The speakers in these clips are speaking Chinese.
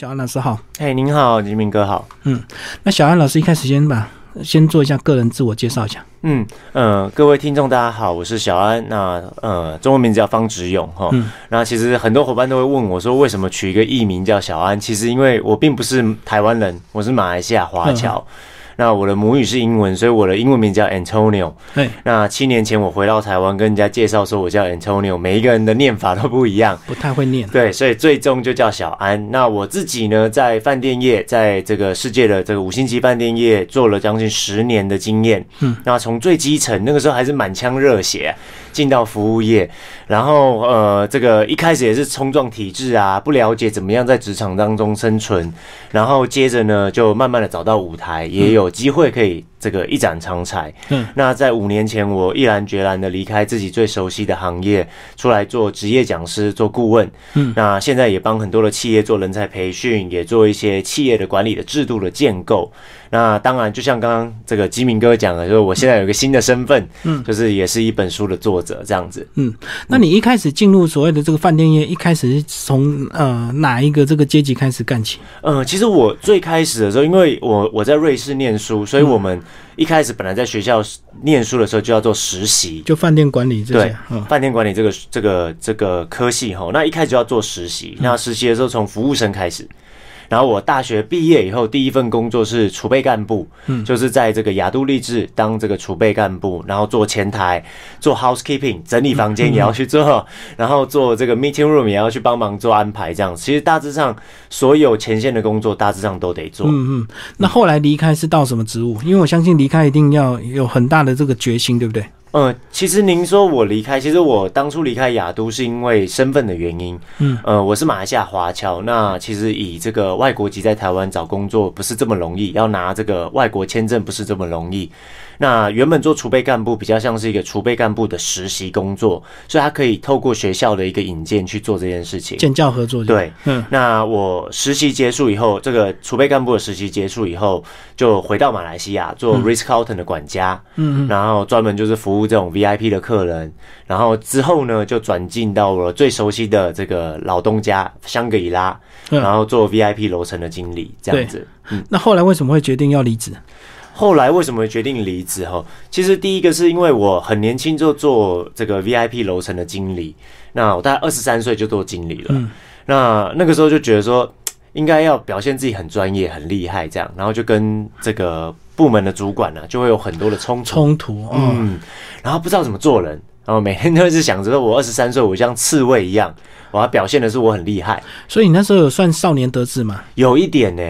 小安老师好，哎，您好，吉明哥好。嗯，那小安老师一开始先吧先做一下个人自我介绍一下。嗯呃，各位听众大家好，我是小安。那呃，中文名字叫方志勇哈。那其实很多伙伴都会问我说，为什么取一个艺名叫小安？其实因为我并不是台湾人，我是马来西亚华侨。那我的母语是英文，所以我的英文名叫 Antonio。对。那七年前我回到台湾，跟人家介绍说我叫 Antonio，每一个人的念法都不一样，不太会念。对，所以最终就叫小安。那我自己呢，在饭店业，在这个世界的这个五星级饭店业做了将近十年的经验。嗯。那从最基层，那个时候还是满腔热血。进到服务业，然后呃，这个一开始也是冲撞体制啊，不了解怎么样在职场当中生存，然后接着呢，就慢慢的找到舞台，也有机会可以。这个一展长才。嗯，那在五年前，我毅然决然的离开自己最熟悉的行业，出来做职业讲师、做顾问。嗯，那现在也帮很多的企业做人才培训，也做一些企业的管理的制度的建构。那当然，就像刚刚这个吉明哥讲的，就是我现在有一个新的身份，嗯，就是也是一本书的作者这样子。嗯，那你一开始进入所谓的这个饭店业，一开始是从呃哪一个这个阶级开始干起？嗯，其实我最开始的时候，因为我我在瑞士念书，所以我们。一开始本来在学校念书的时候就要做实习，就饭店管理这些，饭店管理这个这个这个科系哈，那一开始就要做实习，那实习的时候从服务生开始。然后我大学毕业以后，第一份工作是储备干部，嗯，就是在这个雅都励志当这个储备干部，然后做前台，做 housekeeping，整理房间也要去做，然后做这个 meeting room 也要去帮忙做安排，这样。其实大致上所有前线的工作大致上都得做。嗯嗯。那后来离开是到什么职务？因为我相信离开一定要有很大的这个决心，对不对？嗯，其实您说我离开，其实我当初离开雅都是因为身份的原因。嗯，呃，我是马来西亚华侨，那其实以这个外国籍在台湾找工作不是这么容易，要拿这个外国签证不是这么容易。那原本做储备干部比较像是一个储备干部的实习工作，所以他可以透过学校的一个引荐去做这件事情，建教合作。对，嗯。那我实习结束以后，这个储备干部的实习结束以后，就回到马来西亚做 Ritz Carlton 的管家，嗯，然后专门就是服务这种 VIP 的客人，然后之后呢就转进到了最熟悉的这个老东家香格里拉，然后做 VIP 楼层的经理这样子。嗯，那后来为什么会决定要离职？后来为什么决定离职？哈，其实第一个是因为我很年轻就做这个 VIP 楼层的经理，那我大概二十三岁就做经理了。嗯，那那个时候就觉得说，应该要表现自己很专业、很厉害这样，然后就跟这个部门的主管呢，就会有很多的冲突。冲突，嗯，然后不知道怎么做人，然后每天都是想着我二十三岁，我像刺猬一样。我要表现的是我很厉害，所以你那时候有算少年得志吗？有一点呢，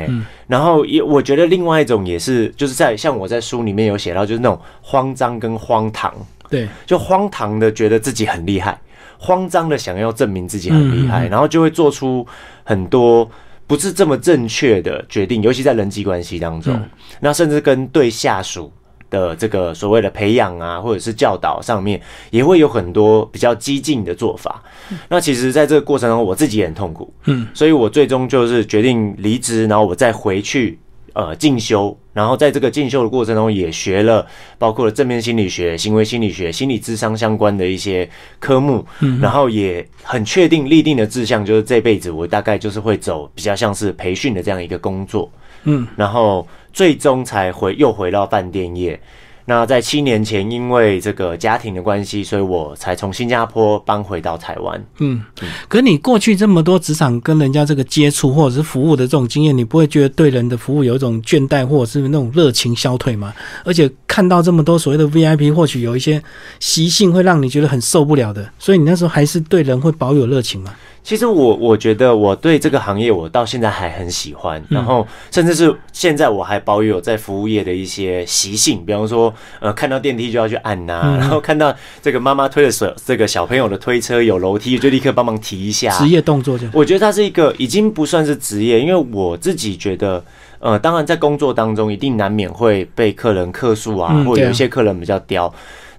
然后也我觉得另外一种也是，就是在像我在书里面有写到，就是那种慌张跟荒唐，对，就荒唐的觉得自己很厉害，慌张的想要证明自己很厉害，然后就会做出很多不是这么正确的决定，尤其在人际关系当中，那甚至跟对下属。的这个所谓的培养啊，或者是教导上面，也会有很多比较激进的做法。那其实，在这个过程中，我自己也很痛苦。嗯，所以我最终就是决定离职，然后我再回去呃进修，然后在这个进修的过程中，也学了包括了正面心理学、行为心理学、心理智商相关的一些科目。嗯，然后也很确定立定的志向，就是这辈子我大概就是会走比较像是培训的这样一个工作。嗯，然后最终才回又回到饭店业。那在七年前，因为这个家庭的关系，所以我才从新加坡搬回到台湾。嗯，可你过去这么多职场跟人家这个接触或者是服务的这种经验，你不会觉得对人的服务有一种倦怠或者是那种热情消退吗？而且看到这么多所谓的 VIP，或许有一些习性会让你觉得很受不了的，所以你那时候还是对人会保有热情吗？其实我我觉得我对这个行业我到现在还很喜欢，然后甚至是现在我还保有在服务业的一些习性，比方说呃看到电梯就要去按呐，然后看到这个妈妈推的手这个小朋友的推车有楼梯就立刻帮忙提一下。职业动作就我觉得它是一个已经不算是职业，因为我自己觉得呃当然在工作当中一定难免会被客人客诉啊，或者有一些客人比较刁。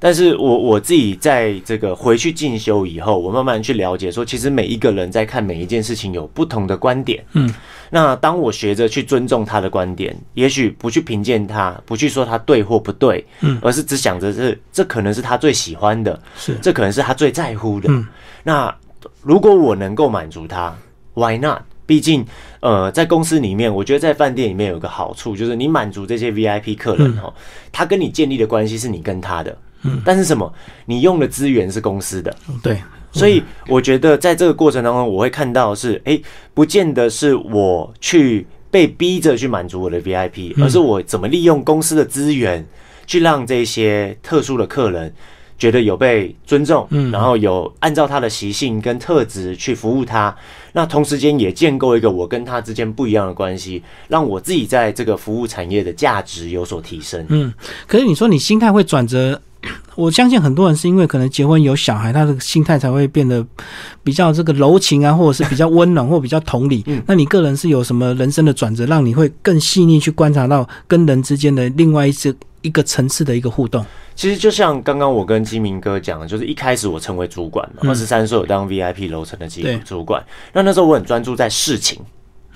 但是我我自己在这个回去进修以后，我慢慢去了解，说其实每一个人在看每一件事情有不同的观点。嗯，那当我学着去尊重他的观点，也许不去评鉴他，不去说他对或不对，嗯，而是只想着是这可能是他最喜欢的，是这可能是他最在乎的。嗯，那如果我能够满足他，Why not？毕竟，呃，在公司里面，我觉得在饭店里面有个好处，就是你满足这些 VIP 客人哈，他跟你建立的关系是你跟他的，嗯，但是什么，你用的资源是公司的，对，所以我觉得在这个过程当中，我会看到是，哎，不见得是我去被逼着去满足我的 VIP，而是我怎么利用公司的资源去让这些特殊的客人。觉得有被尊重，嗯，然后有按照他的习性跟特质去服务他，那同时间也建构一个我跟他之间不一样的关系，让我自己在这个服务产业的价值有所提升。嗯，可是你说你心态会转折，我相信很多人是因为可能结婚有小孩，他的心态才会变得比较这个柔情啊，或者是比较温暖，或比较同理。嗯，那你个人是有什么人生的转折，让你会更细腻去观察到跟人之间的另外一次一个层次的一个互动？其实就像刚刚我跟金明哥讲的，就是一开始我成为主管嘛，二十三岁我当 VIP 楼层的机主管。那那时候我很专注在事情，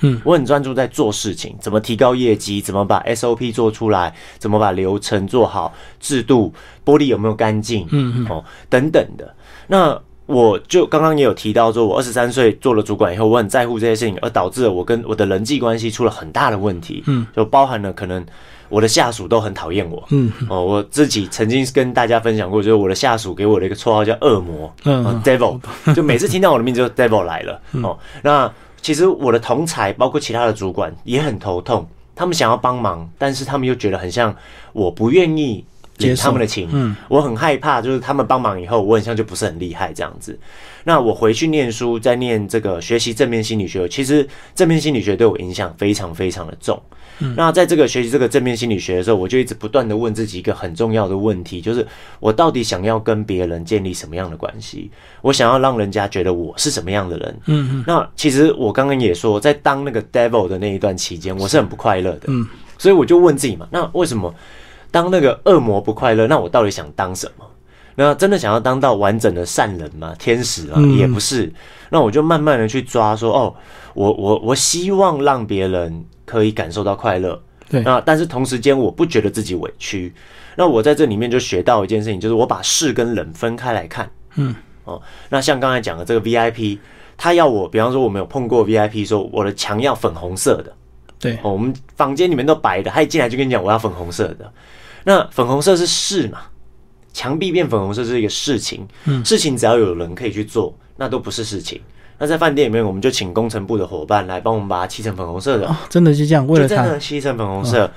嗯，我很专注在做事情，怎么提高业绩，怎么把 SOP 做出来，怎么把流程做好，制度玻璃有没有干净，嗯嗯，哦等等的。那我就刚刚也有提到说，我二十三岁做了主管以后，我很在乎这些事情，而导致了我跟我的人际关系出了很大的问题，嗯，就包含了可能。我的下属都很讨厌我。嗯，哦，我自己曾经跟大家分享过，就是我的下属给我的一个绰号叫恶魔，嗯，devil，就每次听到我的名字就 devil 来了。哦，那其实我的同才包括其他的主管也很头痛，他们想要帮忙，但是他们又觉得很像我不愿意领他们的情。嗯，我很害怕，就是他们帮忙以后，我很像就不是很厉害这样子。那我回去念书，在念这个学习正面心理学，其实正面心理学对我影响非常非常的重。那在这个学习这个正面心理学的时候，我就一直不断的问自己一个很重要的问题，就是我到底想要跟别人建立什么样的关系？我想要让人家觉得我是什么样的人？嗯嗯。那其实我刚刚也说，在当那个 devil 的那一段期间，我是很不快乐的。嗯。所以我就问自己嘛，那为什么当那个恶魔不快乐？那我到底想当什么？那真的想要当到完整的善人吗？天使啊，也不是。那我就慢慢的去抓，说哦，我我我希望让别人。可以感受到快乐，对。那但是同时间，我不觉得自己委屈。那我在这里面就学到一件事情，就是我把事跟人分开来看。嗯，哦，那像刚才讲的这个 VIP，他要我，比方说我们有碰过 VIP，说我的墙要粉红色的，对。哦，我们房间里面都白的，他一进来就跟你讲我要粉红色的。那粉红色是事嘛？墙壁变粉红色是一个事情，嗯，事情只要有人可以去做，那都不是事情。那在饭店里面，我们就请工程部的伙伴来帮我们把它漆成粉红色的。哦真的是这样，为了他漆成粉红色。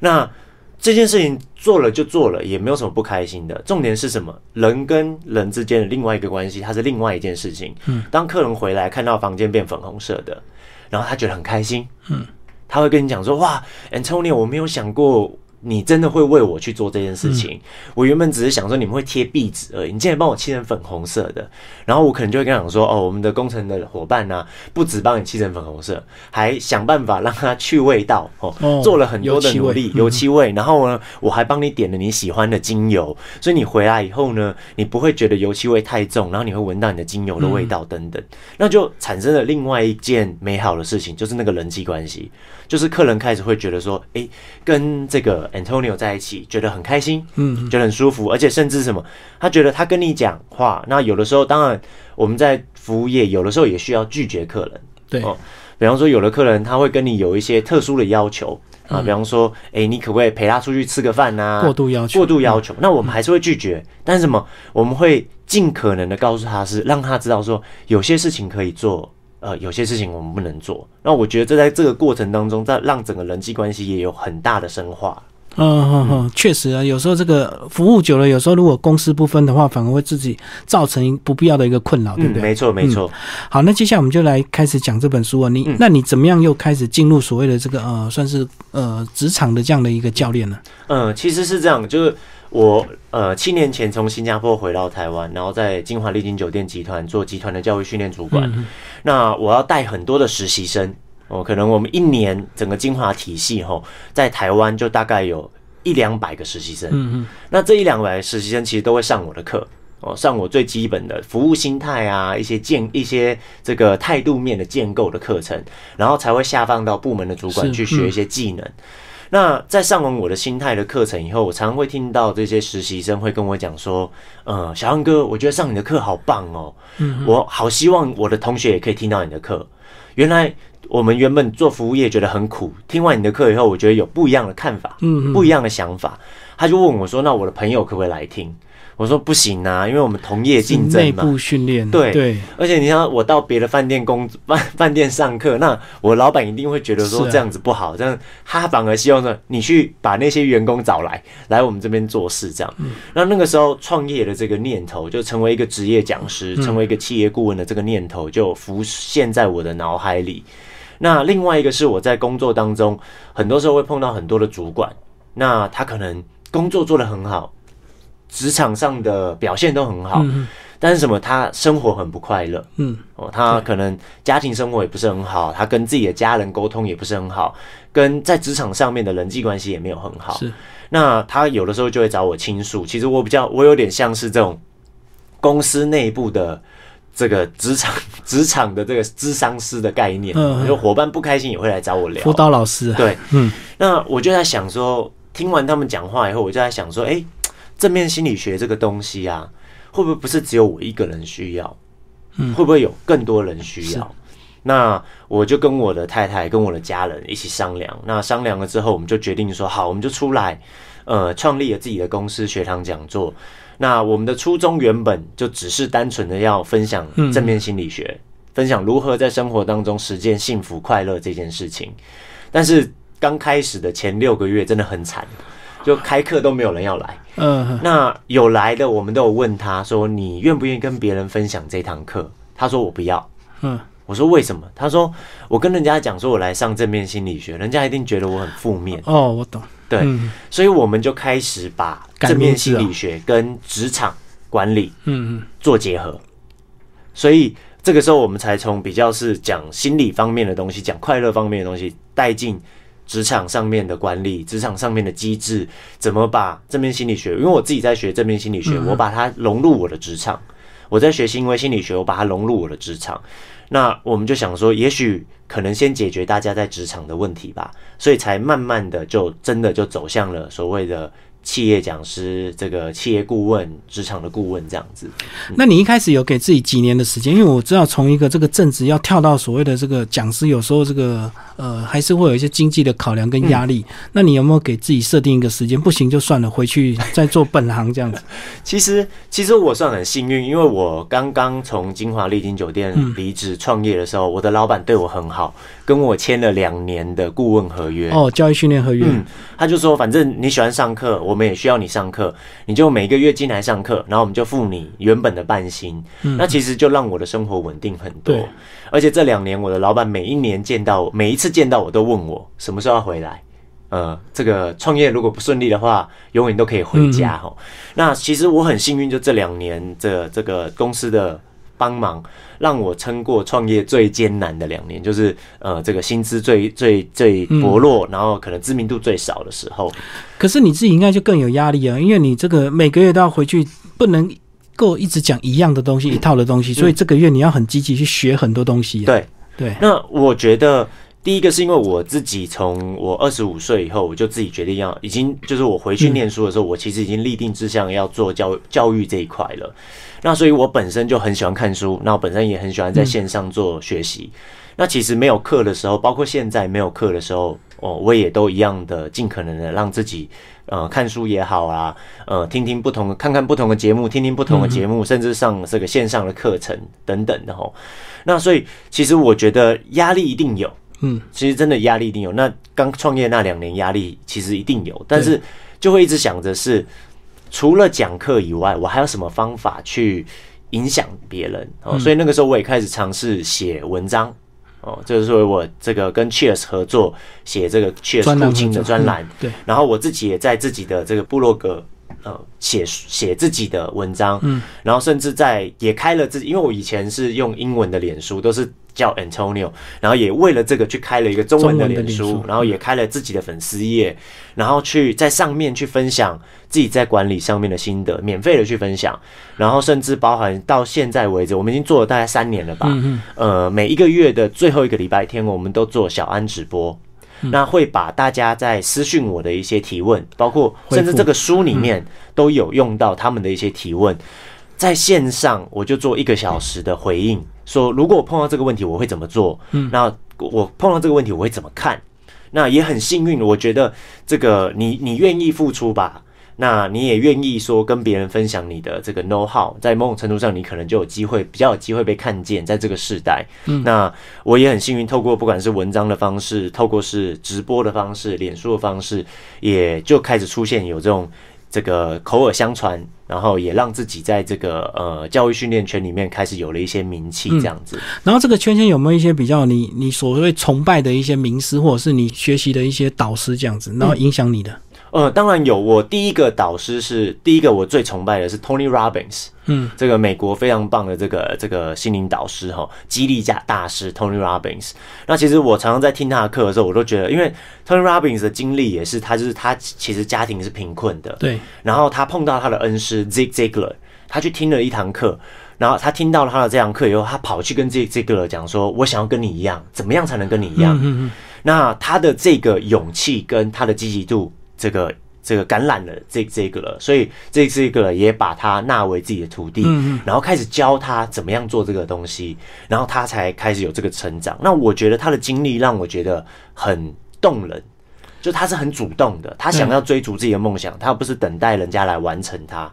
那这件事情做了就做了，也没有什么不开心的。重点是什么？人跟人之间的另外一个关系，它是另外一件事情。嗯，当客人回来看到房间变粉红色的，然后他觉得很开心。嗯，他会跟你讲说：“哇，Antonio，我没有想过。”你真的会为我去做这件事情？我原本只是想说你们会贴壁纸而已，你竟然帮我漆成粉红色的，然后我可能就会跟他讲说：哦，我们的工程的伙伴呢，不止帮你漆成粉红色，还想办法让它去味道哦，做了很多的努力，油漆味。然后呢，我还帮你点了你喜欢的精油，所以你回来以后呢，你不会觉得油漆味太重，然后你会闻到你的精油的味道等等，那就产生了另外一件美好的事情，就是那个人际关系。就是客人开始会觉得说，哎，跟这个 Antonio 在一起，觉得很开心，嗯，觉得很舒服，而且甚至什么，他觉得他跟你讲话，那有的时候，当然我们在服务业，有的时候也需要拒绝客人，对哦，比方说有的客人他会跟你有一些特殊的要求啊，比方说，哎，你可不可以陪他出去吃个饭呐？过度要求，过度要求，那我们还是会拒绝，但是什么，我们会尽可能的告诉他是，让他知道说，有些事情可以做。呃，有些事情我们不能做。那我觉得这在这个过程当中，在让整个人际关系也有很大的深化。嗯嗯嗯，确实啊，有时候这个服务久了，有时候如果公私不分的话，反而会自己造成不必要的一个困扰，对不对？没错，没错。好，那接下来我们就来开始讲这本书啊。你那你怎么样又开始进入所谓的这个呃，算是呃职场的这样的一个教练呢？嗯，其实是这样，就是。我呃七年前从新加坡回到台湾，然后在金华丽景酒店集团做集团的教育训练主管。那我要带很多的实习生哦，可能我们一年整个金华体系吼，在台湾就大概有一两百个实习生。嗯嗯。那这一两百实习生其实都会上我的课哦，上我最基本的服务心态啊，一些建一些这个态度面的建构的课程，然后才会下放到部门的主管去学一些技能。那在上完我的心态的课程以后，我常常会听到这些实习生会跟我讲说：“嗯，小杨哥，我觉得上你的课好棒哦，我好希望我的同学也可以听到你的课。”原来我们原本做服务业觉得很苦，听完你的课以后，我觉得有不一样的看法，不一样的想法。他就问我说：“那我的朋友可不可以来听？”我说：“不行啊，因为我们同业竞争嘛。”内部训练，对对，而且你像我到别的饭店工饭 饭店上课，那我老板一定会觉得说这样子不好，这样他反而希望说你去把那些员工找来，来我们这边做事这样。嗯那那个时候创业的这个念头，就成为一个职业讲师，嗯成为一个企业顾问的这个念头，就浮现在我的脑海里。那另外一个是我在工作当中，很多时候会碰到很多的主管，那他可能工作做得很好，职场上的表现都很好，嗯但是什么，他生活很不快乐。嗯哦，他可能家庭生活也不是很好，他跟自己的家人沟通也不是很好，跟在职场上面的人际关系也没有很好。是，那他有的时候就会找我倾诉。其实我比较，我有点像是这种公司内部的这个职场 职场的这个智商师的概念，嗯嗯就伙伴不开心也会来找我聊辅。导老师啊，对，嗯那我就在想说，听完他们讲话以后，我就在想说，哎、正面心理学这个东西啊，会不会不是只有我一个人需要？嗯会不会有更多人需要？那我就跟我的太太、跟我的家人一起商量。那商量了之后，我们就决定说，好，我们就出来，呃，创立了自己的公司学堂讲座。那我们的初衷原本就只是单纯的要分享嗯正面心理学，分享如何在生活当中实践幸福快乐这件事情。但是刚开始的前六个月真的很惨，就开课都没有人要来。嗯那有来的，我们都有问他说：“你愿不愿意跟别人分享这堂课？”他说：“我不要。嗯，”我说：“为什么？”他说：“我跟人家讲说我来上正面心理学，人家一定觉得我很负面。哦，我懂，对，嗯所以我们就开始把正面心理学跟职场管理嗯嗯做结合。所以这个时候，我们才从比较是讲心理方面的东西，讲快乐方面的东西，带进职场上面的管理，职场上面的机制，怎么把正面心理学，因为我自己在学正面心理学，我把它融入我的职场。我在学行为心理学，我把它融入我的职场。那我们就想说，也许可能先解决大家在职场的问题吧，所以才慢慢的就真的就走向了所谓的企业讲师、这个企业顾问、职场的顾问这样子。那你一开始有给自己几年的时间？因为我知道从一个这个正职要跳到所谓的这个讲师，有时候这个呃还是会有一些经济的考量跟压力。那你有没有给自己设定一个时间？不行就算了，回去再做本行这样子。其实，其实我算很幸运，因为我刚刚从金华丽晶酒店离职创业的时候，我的老板对我很好，跟我签了两年的顾问合约。哦，教育训练合约，嗯，他就说，反正你喜欢上课，我们也需要你上课，你就每个月进来上课，然后我们就付你原本的半薪。那其实就让我的生活稳定很多对。而且这两年，我的老板每一年见到我，每一次见到我都问我什么时候要回来。呃，这个创业如果不顺利的话，永远都可以回家哈。那其实我很幸运，就这两年这这个公司的帮忙，让我撑过创业最艰难的两年，就是呃这个薪资最最最薄弱，然后可能知名度最少的时候。可是你自己应该就更有压力啊，因为你这个每个月都要回去，不能够一直讲一样的东西、一套的东西，所以这个月你要很积极去学很多东西、啊。对，对，那我觉得第一个是因为我自己从我二十五岁以后，我就自己决定要，已经就是我回去念书的时候，我其实已经立定志向要做教教育这一块了。那所以我本身就很喜欢看书，那我本身也很喜欢在线上做学习。那其实没有课的时候，包括现在没有课的时候，哦，我也都一样的尽可能的让自己，呃，看书也好啊，呃，听听不同的，看看不同的节目，听听不同的节目，甚至上这个线上的课程等等的吼。那所以其实我觉得压力一定有，嗯，其实真的压力一定有。那刚创业那两年压力其实一定有，但是就会一直想着是除了讲课以外，我还有什么方法去影响别人哦。所以那个时候我也开始尝试写文章哦，这个是我这个跟 Cheers 合作写这个 Cheers 父亲的专栏嗯，对，然后我自己也在自己的这个部落格。呃，写写自己的文章，嗯，然后甚至在也开了自己，因为我以前是用英文的脸书，都是叫 Antonio，然后也为了这个去开了一个中文的脸书，然后也开了自己的粉丝页，然后去在上面去分享自己在管理上面的心得，免费的去分享，然后甚至包含到现在为止，我们已经做了大概三年了吧，呃，每一个月的最后一个礼拜天，我们都做小安直播。那会把大家在私讯我的一些提问，包括甚至这个书里面都有用到他们的一些提问，在线上我就做一个小时的回应，说如果我碰到这个问题，我会怎么做？嗯，那我碰到这个问题，我会怎么看？那也很幸运，我觉得这个你你愿意付出吧。那你也愿意说跟别人分享你的这个 know how，在某种程度上，你可能就有机会比较有机会被看见，在这个时代。嗯，那我也很幸运，透过不管是文章的方式，透过是直播的方式，脸书的方式，也就开始出现有这种这个口耳相传，然后也让自己在这个呃教育训练圈里面开始有了一些名气，这样子。然后这个圈圈有没有一些比较你你所谓崇拜的一些名师，或者是你学习的一些导师这样子，然后影响你的？呃，当然有。我第一个导师是第一个我最崇拜的是 Tony Robbins，嗯，这个美国非常棒的这个这个心灵导师哈，激励家大师 Tony Robbins。那其实我常常在听他的课的时候，我都觉得，因为 Tony Robbins 的经历也是他就是他其实家庭是贫困的，对。然后他碰到他的恩师 Zig Ziglar，他去听了一堂课，然后他听到了他的这堂课以后，他跑去跟 Zig Ziglar 讲说：“我想要跟你一样，怎么样才能跟你一样？”嗯嗯。那他的这个勇气跟他的积极度。这个这个感染了这这个了，所以这这个也把他纳为自己的徒弟，然后开始教他怎么样做这个东西，然后他才开始有这个成长。那我觉得他的经历让我觉得很动人，就他是很主动的，他想要追逐自己的梦想，他不是等待人家来完成他。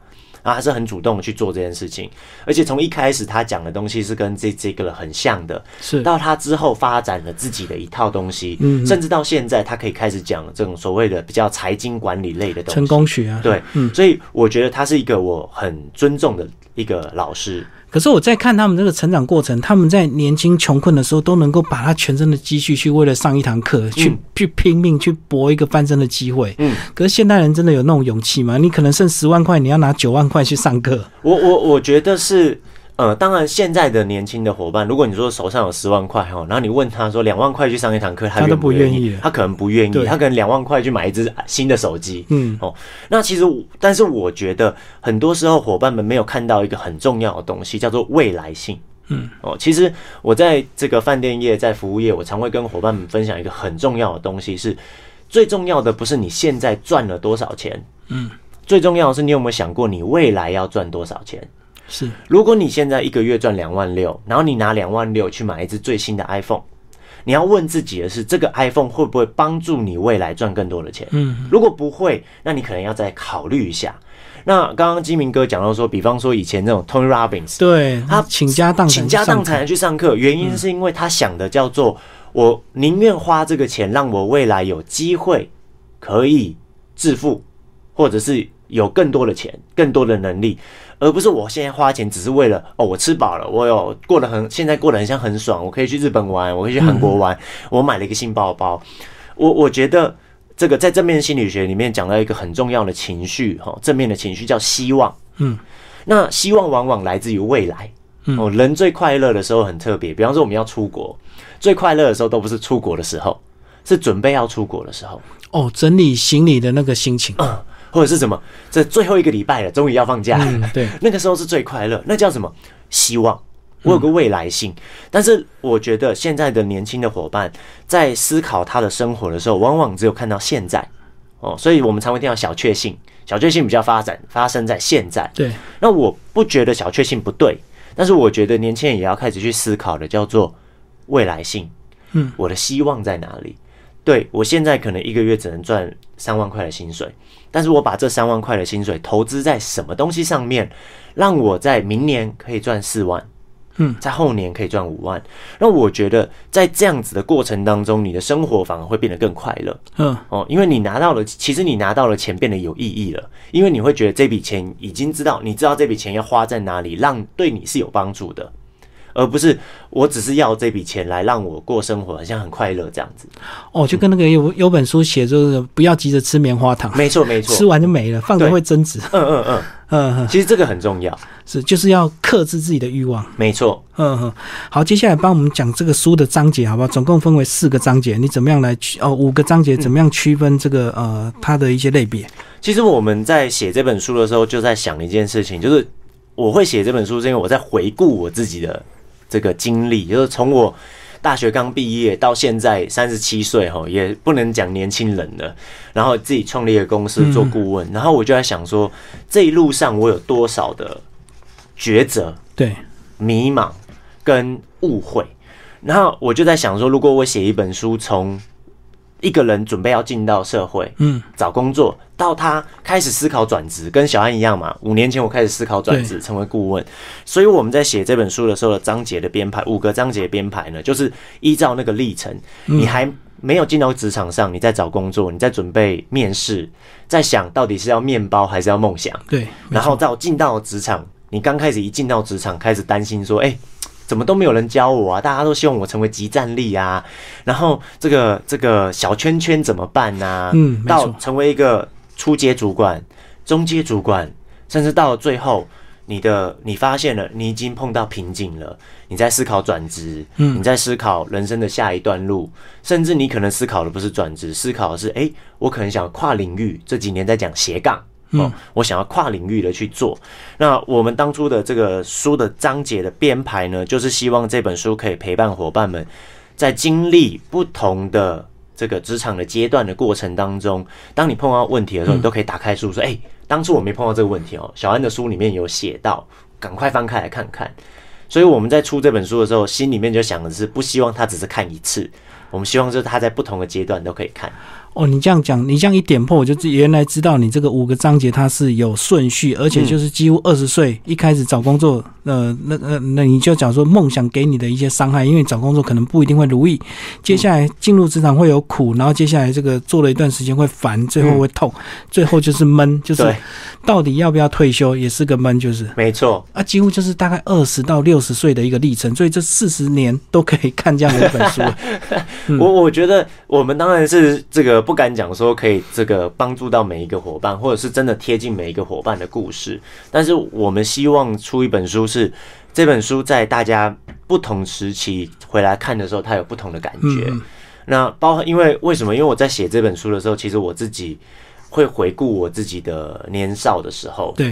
他还是很主动的去做这件事情，而且从一开始他讲的东西是跟这这个很像的，是到他之后发展了自己的一套东西，嗯，甚至到现在他可以开始讲这种所谓的比较财经管理类的东西，成功学啊，对，嗯，所以我觉得他是一个我很尊重的一个老师。可是我在看他们这个成长过程，他们在年轻穷困的时候都能够把他全身的积蓄去为了上一堂课，去去拼命去搏一个翻身的机会。嗯，可是现代人真的有那种勇气吗？你可能剩十万块，你要拿九万块去上课。我我我觉得是。呃，当然，现在的年轻的伙伴，如果你说手上有十万块哈，然后你问他说两万块去上一堂课，他都不愿意，他可能不愿意，他可能两万块去买一只新的手机，嗯，哦，那其实，但是我觉得很多时候伙伴们没有看到一个很重要的东西，叫做未来性，嗯，哦，其实我在这个饭店业，在服务业，我常会跟伙伴们分享一个很重要的东西，是最重要的不是你现在赚了多少钱，嗯，最重要的是你有没有想过你未来要赚多少钱。是，如果你现在一个月赚两万六，然后你拿两万六去买一只最新的 iPhone，你要问自己的是，这个 iPhone 会不会帮助你未来赚更多的钱？嗯，如果不会，那你可能要再考虑一下。那刚刚金明哥讲到说，比方说以前那种 Tony Robbins，对他倾家荡倾家荡产去上课，原因是因为他想的叫做，我宁愿花这个钱，让我未来有机会可以致富，或者是有更多的钱、更多的能力。而不是我现在花钱只是为了哦，我吃饱了，我有过得很，现在过得很像很爽，我可以去日本玩，我可以去韩国玩，我买了一个新包包。我我觉得这个在正面心理学里面讲到一个很重要的情绪哈，正面的情绪叫希望。嗯，那希望往往来自于未来。哦，人最快乐的时候很特别，比方说我们要出国，最快乐的时候都不是出国的时候，是准备要出国的时候。哦，整理行李的那个心情。或者是什么？这最后一个礼拜了，终于要放假。对，那个时候是最快乐。那叫什么？希望。我有个未来性。但是我觉得现在的年轻的伙伴在思考他的生活的时候，往往只有看到现在。哦，所以我们常会听到小确幸。小确幸比较发展发生在现在。对。那我不觉得小确幸不对，但是我觉得年轻人也要开始去思考的，叫做未来性。嗯，我的希望在哪里？对我现在可能一个月只能赚三万块的薪水，但是我把这三万块的薪水投资在什么东西上面，让我在明年可以赚四万，嗯，在后年可以赚五万。那我觉得在这样子的过程当中，你的生活反而会变得更快乐，嗯，哦，因为你拿到了，其实你拿到了钱变得有意义了，因为你会觉得这笔钱已经知道，你知道这笔钱要花在哪里，让对你是有帮助的。而不是我只是要这笔钱来让我过生活，好像很快乐这样子。哦，就跟那个有有本书写，就是不要急着吃棉花糖。没错，没错，吃完就没了，放着会增值。嗯嗯嗯 嗯，其实这个很重要，是就是要克制自己的欲望。没错。嗯嗯，好，接下来帮我们讲这个书的章节，好不好？总共分为四个章节，你怎么样来区？哦，五个章节怎么样区分这个呃它的一些类别？其实我们在写这本书的时候，就在想一件事情，就是我会写这本书，是因为我在回顾我自己的。这个经历就是从我大学刚毕业到现在三十七岁哈，也不能讲年轻人了。然后自己创立了公司做顾问，然后我就在想说，这一路上我有多少的抉择、对，迷茫跟误会。然后我就在想说，如果我写一本书，从一个人准备要进到社会，嗯，找工作，到他开始思考转职，跟小安一样嘛。五年前我开始思考转职，成为顾问。所以我们在写这本书的时候的章节的编排，五个章节编排呢，就是依照那个历程。你还没有进到职场上，你在找工作，你在准备面试，在想到底是要面包还是要梦想？对。然后到进到职场，你刚开始一进到职场，开始担心说，哎。怎么都没有人教我啊！大家都希望我成为集战力啊，然后这个这个小圈圈怎么办呢？嗯，到成为一个初阶主管、中阶主管，甚至到了最后，你的你发现了你已经碰到瓶颈了，你在思考转职，嗯，你在思考人生的下一段路，甚至你可能思考的不是转职，思考的是，哎，我可能想跨领域。这几年在讲斜杠。哦，我想要跨领域的去做。那我们当初的这个书的章节的编排呢，就是希望这本书可以陪伴伙伴们，在经历不同的这个职场的阶段的过程当中，当你碰到问题的时候，你都可以打开书说：“哎，当初我没碰到这个问题哦。”小安的书里面有写到，赶快翻开来看看。所以我们在出这本书的时候，心里面就想的是，不希望他只是看一次，我们希望就是他在不同的阶段都可以看。哦，你这样讲，你这样一点破，我就原来知道你这个五个章节它是有顺序，而且就是几乎二十岁一开始找工作，呃，那那那你就讲说梦想给你的一些伤害，因为找工作可能不一定会如意，接下来进入职场会有苦，然后接下来这个做了一段时间会烦，最后会痛，最后就是闷，就是到底要不要退休也是个闷，就是。没错。啊，几乎就是大概二十到六十岁的一个历程，所以这四十年都可以看这样的一本书。我我觉得我们当然是这个。不敢讲说可以这个帮助到每一个伙伴，或者是真的贴近每一个伙伴的故事。但是我们希望出一本书，是这本书在大家不同时期回来看的时候，它有不同的感觉。那包括因为为什么？因为我在写这本书的时候，其实我自己会回顾我自己的年少的时候。对。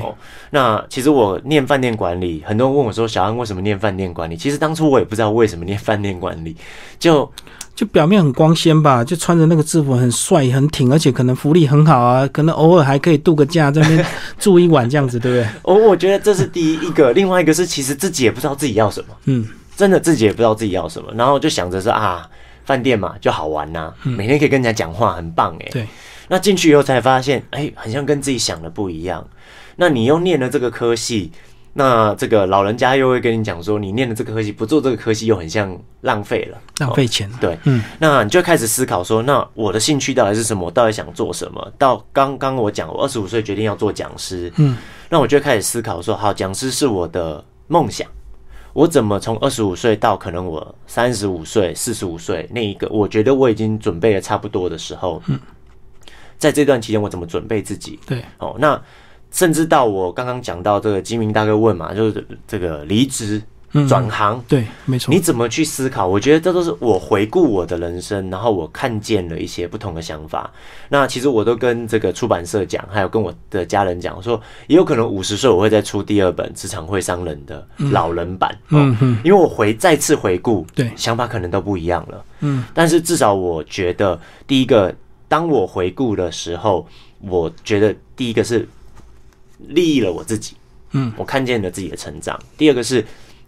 那其实我念饭店管理，很多人问我说：“小安为什么念饭店管理？”其实当初我也不知道为什么念饭店管理，就。就表面很光鲜吧，就穿着那个制服很帅很挺，而且可能福利很好啊，可能偶尔还可以度个假，在那边住一晚这样子，对不对？我 我觉得这是第一个，另外一个是其实自己也不知道自己要什么，嗯，真的自己也不知道自己要什么，然后就想着说啊，饭店嘛就好玩呐，每天可以跟人家讲话，很棒哎。对，那进去以后才发现，哎，好像跟自己想的不一样。那你又念了这个科系。那这个老人家又会跟你讲说，你念的这个科系不做这个科系又很像浪费了，浪费钱。对，嗯，那你就开始思考说，那我的兴趣到底是什么？我到底想做什么？到刚刚我讲，我二十五岁决定要做讲师，嗯，那我就开始思考说，好，讲师是我的梦想，我怎么从二十五岁到可能我三十五岁、四十五岁那一个，我觉得我已经准备的差不多的时候，嗯，在这段期间我怎么准备自己？对，哦，那。甚至到我刚刚讲到这个金明大哥问嘛，就是这个离职转行，对，没错。你怎么去思考？我觉得这都是我回顾我的人生，然后我看见了一些不同的想法。那其实我都跟这个出版社讲，还有跟我的家人讲，说也有可能五十岁我会再出第二本《职场会伤人》的老人版，嗯嗯，因为我回再次回顾，对，想法可能都不一样了，嗯。但是至少我觉得，第一个，当我回顾的时候，我觉得第一个是。利益了我自己，嗯，我看见了自己的成长。第二个是。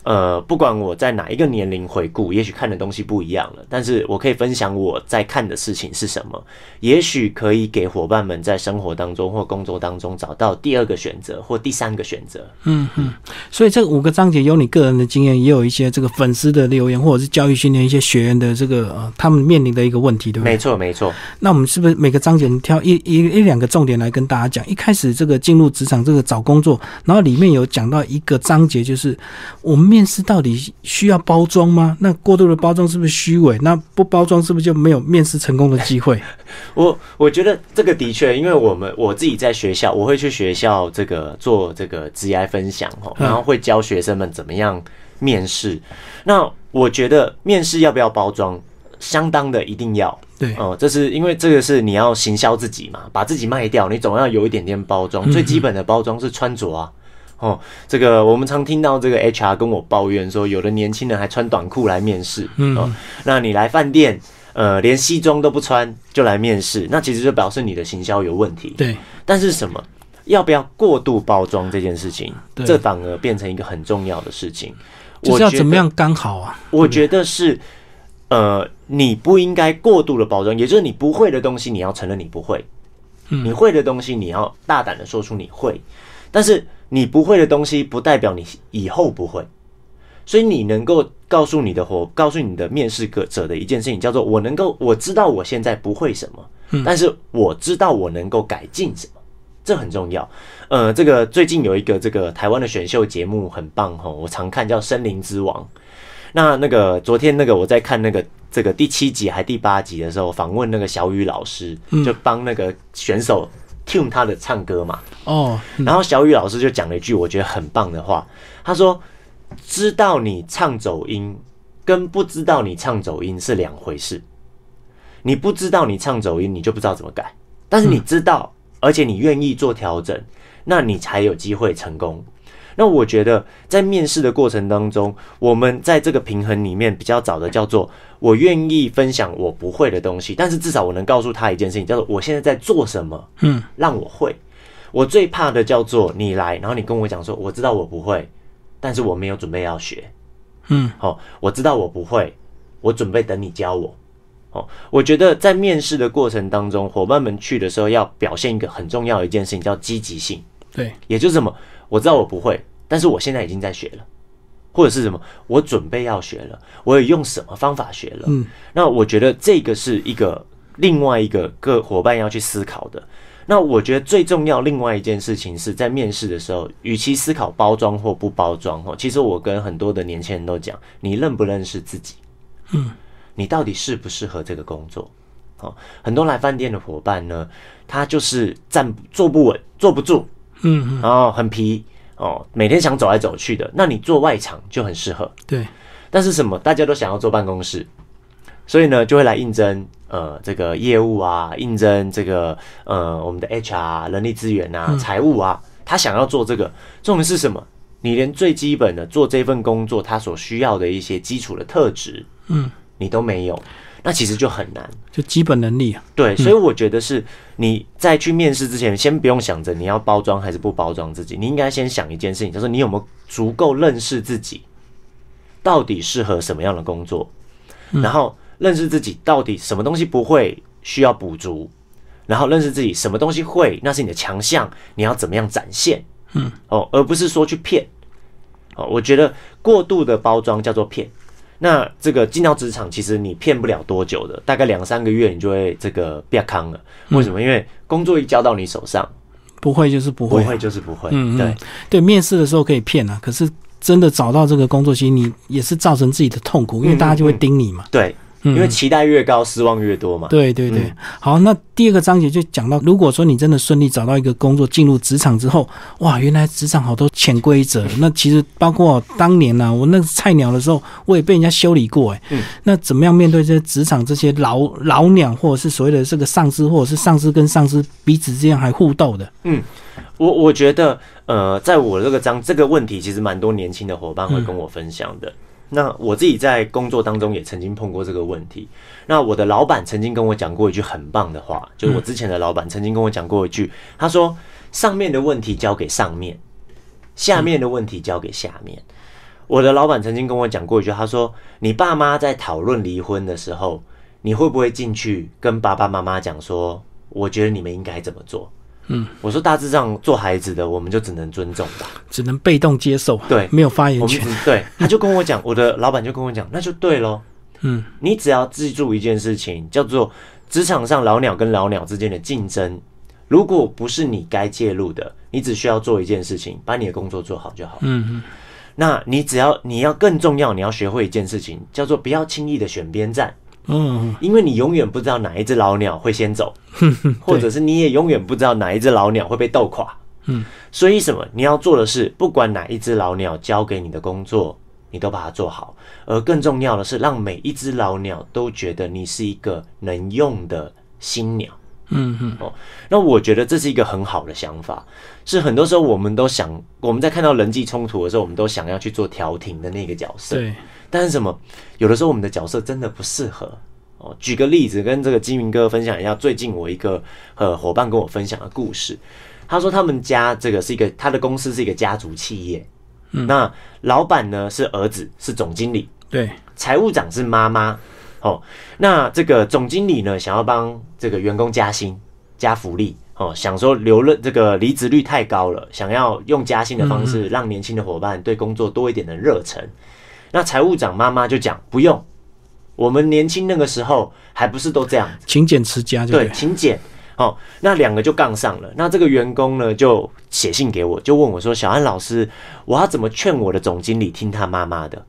呃，不管我在哪一个年龄回顾，也许看的东西不一样了，但是我可以分享我在看的事情是什么，也许可以给伙伴们在生活当中或工作当中找到第二个选择或第三个选择。嗯哼，所以这五个章节有你个人的经验，也有一些这个粉丝的留言，或者是教育训练一些学员的这个呃他们面临的一个问题，对不对？没错没错。那我们是不是每个章节挑一一一两个重点来跟大家讲？一开始这个进入职场这个找工作，然后里面有讲到一个章节，就是我们。面试到底需要包装吗？那过度的包装是不是虚伪？那不包装是不是就没有面试成功的机会？我我觉得这个的确，因为我们我自己在学校，我会去学校这个做这个职业分享哦，然后会教学生们怎么样面试。那我觉得面试要不要包装，相当的一定要对哦，这是因为这个是你要行销自己嘛，把自己卖掉，你总要有一点点包装。最基本的包装是穿着啊。哦，这个我们常听到这个 HR 跟我抱怨说，有的年轻人还穿短裤来面试。嗯，那你来饭店，呃，连西装都不穿就来面试，那其实就表示你的行销有问题。对，但是什么？要不要过度包装这件事情，对这反而变成一个很重要的事情。我是要怎么样刚好啊？我觉得是，呃，你不应该过度的包装，也就是你不会的东西，你要承认你不会；嗯你会的东西，你要大胆的说出你会。但是你不会的东西，不代表你以后不会。所以你能够告诉你的伙，告诉你的面试者的一件事情，叫做我能够我知道我现在不会什么，但是我知道我能够改进什么。这很重要。呃，这个最近有一个这个台湾的选秀节目很棒哈，我常看叫《森林之王》。那那个昨天那个我在看那个这个第七集还第八集的时候，访问那个小雨老师，就帮那个选手 tune 他的唱歌嘛。哦，然后小雨老师就讲了一句我觉得很棒的话，他说：“知道你唱走音跟不知道你唱走音是两回事。你不知道你唱走音，你就不知道怎么改；但是你知道，而且你愿意做调整，那你才有机会成功。”那我觉得在面试的过程当中，我们在这个平衡里面比较早的叫做我愿意分享我不会的东西，但是至少我能告诉他一件事情，叫做我现在在做什么，嗯，让我会。我最怕的叫做你来，然后你跟我讲说，我知道我不会，但是我没有准备要学。嗯，好、我知道我不会，我准备等你教我。哦，我觉得在面试的过程当中，伙伴们去的时候要表现一个很重要的一件事情，叫积极性。对，也就是什么，我知道我不会，但是我现在已经在学了，或者是什么，我准备要学了，我有用什么方法学了。嗯，那我觉得这个是一个另外一个各伙伴要去思考的。那我觉得最重要另外一件事情是在面试的时候，与其思考包装或不包装哦，其实我跟很多的年轻人都讲，你认不认识自己？嗯，你到底适不适合这个工作？哦，很多来饭店的伙伴呢，他就是站坐不稳，坐不住，嗯嗯，然后很皮哦，每天想走来走去的，那你做外场就很适合。对，但是什么，大家都想要坐办公室，所以呢，就会来应征呃这个业务啊，应征这个呃我们的 HR 人力资源啊、财务啊，他想要做这个，重点是什么？你连最基本的做这份工作他所需要的一些基础的特质，嗯，你都没有，那其实就很难。就基本能力啊。对，所以我觉得是你在去面试之前，先不用想着你要包装还是不包装自己，你应该先想一件事情，就是你有没有足够认识自己，到底适合什么样的工作，然后认识自己到底什么东西不会需要补足，然后认识自己什么东西会，那是你的强项，你要怎么样展现，嗯，哦，而不是说去骗，哦，我觉得过度的包装叫做骗。那这个进到职场，其实你骗不了多久的，大概两三个月你就会这个变康了。为什么？因为工作一交到你手上，不会就是不会，不会就是不会。嗯嗯对，对，面试的时候可以骗啊，可是真的找到这个工作，其实你也是造成自己的痛苦，因为大家就会盯你嘛。对，嗯因为期待越高，失望越多嘛。对对对，嗯好，那第二个章节就讲到，如果说你真的顺利找到一个工作，进入职场之后，哇，原来职场好多潜规则。那其实包括当年呢、啊，我那个菜鸟的时候，我也被人家修理过，哎、嗯那怎么样面对这些职场这些老老鸟，或者是所谓的这个上司，或者是上司跟上司彼此之间还互斗的？嗯我我觉得，呃，在我这个章这个问题，其实蛮多年轻的伙伴会跟我分享的。那我自己在工作当中也曾经碰过这个问题。那我的老板曾经跟我讲过一句很棒的话，就是我之前的老板曾经跟我讲过一句，他说：“上面的问题交给上面，下面的问题交给下面。我的老板曾经跟我讲过一句，他说：“你爸妈在讨论离婚的时候，你会不会进去跟爸爸妈妈讲说，我觉得你们应该怎么做？”嗯，我说大致上做孩子的，我们就只能尊重吧。只能被动接受，对没有发言权。对，他就跟我讲，我的老板就跟我讲，那就对咯。嗯，你只要记住一件事情，叫做职场上老鸟跟老鸟之间的竞争，如果不是你该介入的，你只需要做一件事情，把你的工作做好就好。嗯嗯，那你只要你要更重要，你要学会一件事情，叫做不要轻易的选边站，嗯，因为你永远不知道哪一只老鸟会先走，或者是你也永远不知道哪一只老鸟会被斗垮。嗯，所以什么？你要做的是，不管哪一只老鸟交给你的工作，你都把它做好。而更重要的是，让每一只老鸟都觉得你是一个能用的新鸟。嗯嗯，哦，那我觉得这是一个很好的想法。是很多时候我们都想，我们在看到人际冲突的时候，我们都想要去做调停的那个角色。对，但是什么？有的时候我们的角色真的不适合哦。举个例子，跟这个金明哥分享一下，最近我一个呃伙伴跟我分享的故事。他说他们家这个是一个他的公司是一个家族企业，那老板呢是儿子，是总经理，对，财务长是妈妈。哦，那这个总经理呢，想要帮这个员工加薪、加福利，哦，想说留任这个离职率太高了，想要用加薪的方式让年轻的伙伴对工作多一点的热忱。那财务长妈妈就讲不用，我们年轻那个时候还不是都这样，勤俭持家，对，勤俭。哦，那两个就杠上了。那这个员工呢，就写信给我，就问我说：“小安老师，我要怎么劝我的总经理听他妈妈的？”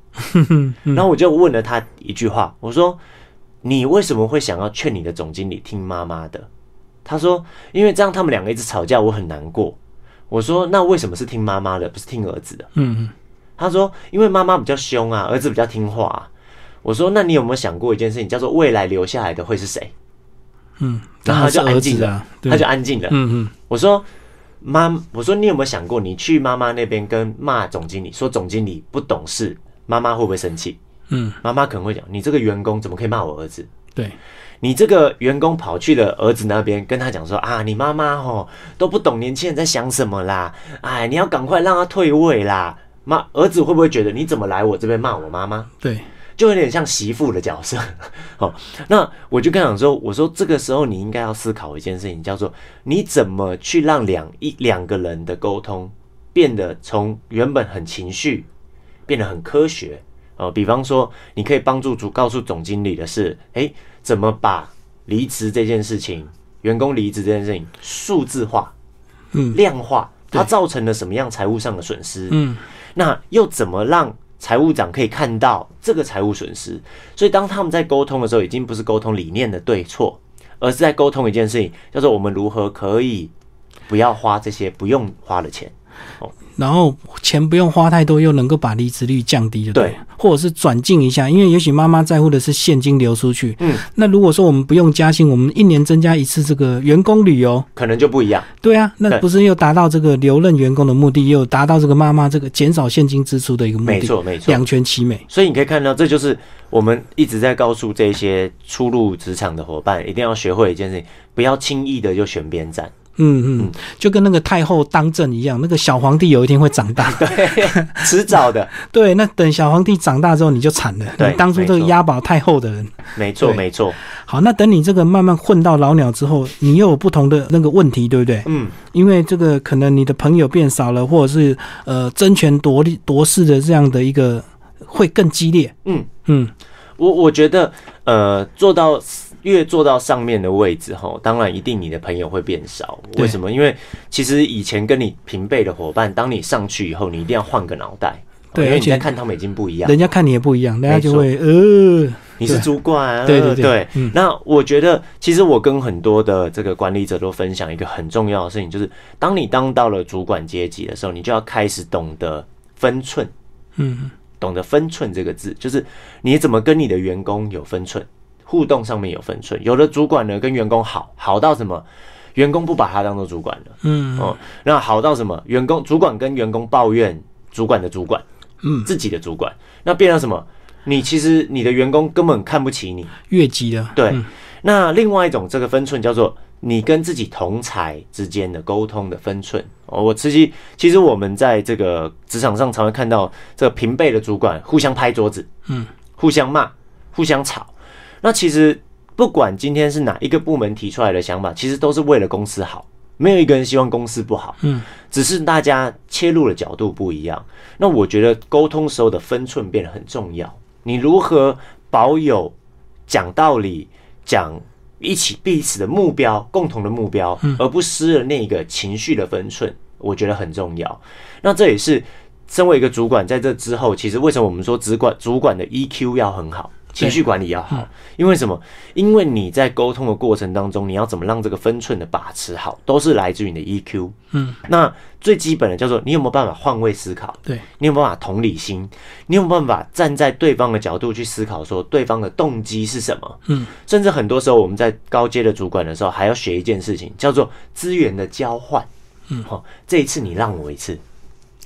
然后我就问了他一句话，我说：“你为什么会想要劝你的总经理听妈妈的？”他说：“因为这样他们两个一直吵架，我很难过。”我说：“那为什么是听妈妈的，不是听儿子的？”嗯他说：“因为妈妈比较凶啊，儿子比较听话。”我说：“那你有没有想过一件事情，叫做未来留下来的会是谁？”嗯，然后他就安静了，他就安静了。嗯嗯，我说妈，我说你有没有想过，你去妈妈那边跟骂总经理，说总经理不懂事，妈妈会不会生气？嗯，妈妈可能会讲，你这个员工怎么可以骂我儿子？对，你这个员工跑去了儿子那边跟他讲说啊，你妈妈吼都不懂年轻人在想什么啦，哎，你要赶快让他退位啦。妈，儿子会不会觉得你怎么来我这边骂我妈妈？对。就有点像媳妇的角色，好，那我就跟他讲说，我说这个时候你应该要思考一件事情，叫做你怎么去让两一两个人的沟通变得从原本很情绪变得很科学哦。比方说，你可以帮助主告诉总经理的是，诶，怎么把离职这件事情、员工离职这件事情数字化、嗯，量化，它造成了什么样财务上的损失？嗯，那又怎么让？财务长可以看到这个财务损失，所以当他们在沟通的时候，已经不是沟通理念的对错，而是在沟通一件事情，叫做我们如何可以不要花这些不用花的钱。然后钱不用花太多，又能够把离职率降低，对，或者是转进一下，因为也许妈妈在乎的是现金流出去。嗯，那如果说我们不用加薪，我们一年增加一次这个员工旅游，可能就不一样。对啊，那不是又达到这个留任员工的目的，又达到这个妈妈这个减少现金支出的一个目的。没错，没错，两全其美。所以你可以看到，这就是我们一直在告诉这些初入职场的伙伴，一定要学会一件事情，不要轻易的就选边站。嗯嗯，就跟那个太后当政一样，那个小皇帝有一天会长大，对，迟早的。对，那等小皇帝长大之后，你就惨了。对，当初这个押宝太后的人，没错没错。好，那等你这个慢慢混到老鸟之后，你又有不同的那个问题，对不对？嗯，因为这个可能你的朋友变少了，或者是呃争权夺利夺势的这样的一个会更激烈。嗯嗯，我我觉得呃做到。越做到上面的位置，吼，当然一定你的朋友会变少。为什么？因为其实以前跟你平辈的伙伴，当你上去以后，你一定要换个脑袋。对，因为你在看他们已经不一样，人家看你也不一样，人家就会呃，你是主管。对对对。那我觉得，其实我跟很多的这个管理者都分享一个很重要的事情，就是当你当到了主管阶级的时候，你就要开始懂得分寸。嗯，懂得分寸这个字，就是你怎么跟你的员工有分寸。互动上面有分寸，有的主管呢跟员工好好到什么，员工不把他当做主管了，嗯哦，那好到什么，员工主管跟员工抱怨主管的主管，嗯，自己的主管，那变成什么？你其实你的员工根本看不起你，越级了。对，那另外一种这个分寸叫做你跟自己同才之间的沟通的分寸。哦，我实际其实我们在这个职场上常会看到这个平辈的主管互相拍桌子，嗯，互相骂，互相吵。那其实不管今天是哪一个部门提出来的想法，其实都是为了公司好，没有一个人希望公司不好。嗯，只是大家切入的角度不一样。那我觉得沟通时候的分寸变得很重要。你如何保有讲道理、讲一起彼此的目标、共同的目标，而不失了那个情绪的分寸，我觉得很重要。那这也是身为一个主管，在这之后，其实为什么我们说主管主管的 EQ 要很好？情绪管理要好，因为什么？因为你在沟通的过程当中，你要怎么让这个分寸的把持好，都是来自于你的 EQ。嗯，那最基本的叫做你有没有办法换位思考？对，你有没有办法同理心？你有没有办法站在对方的角度去思考，说对方的动机是什么？嗯，甚至很多时候我们在高阶的主管的时候，还要学一件事情，叫做资源的交换。嗯，好，这一次你让我一次，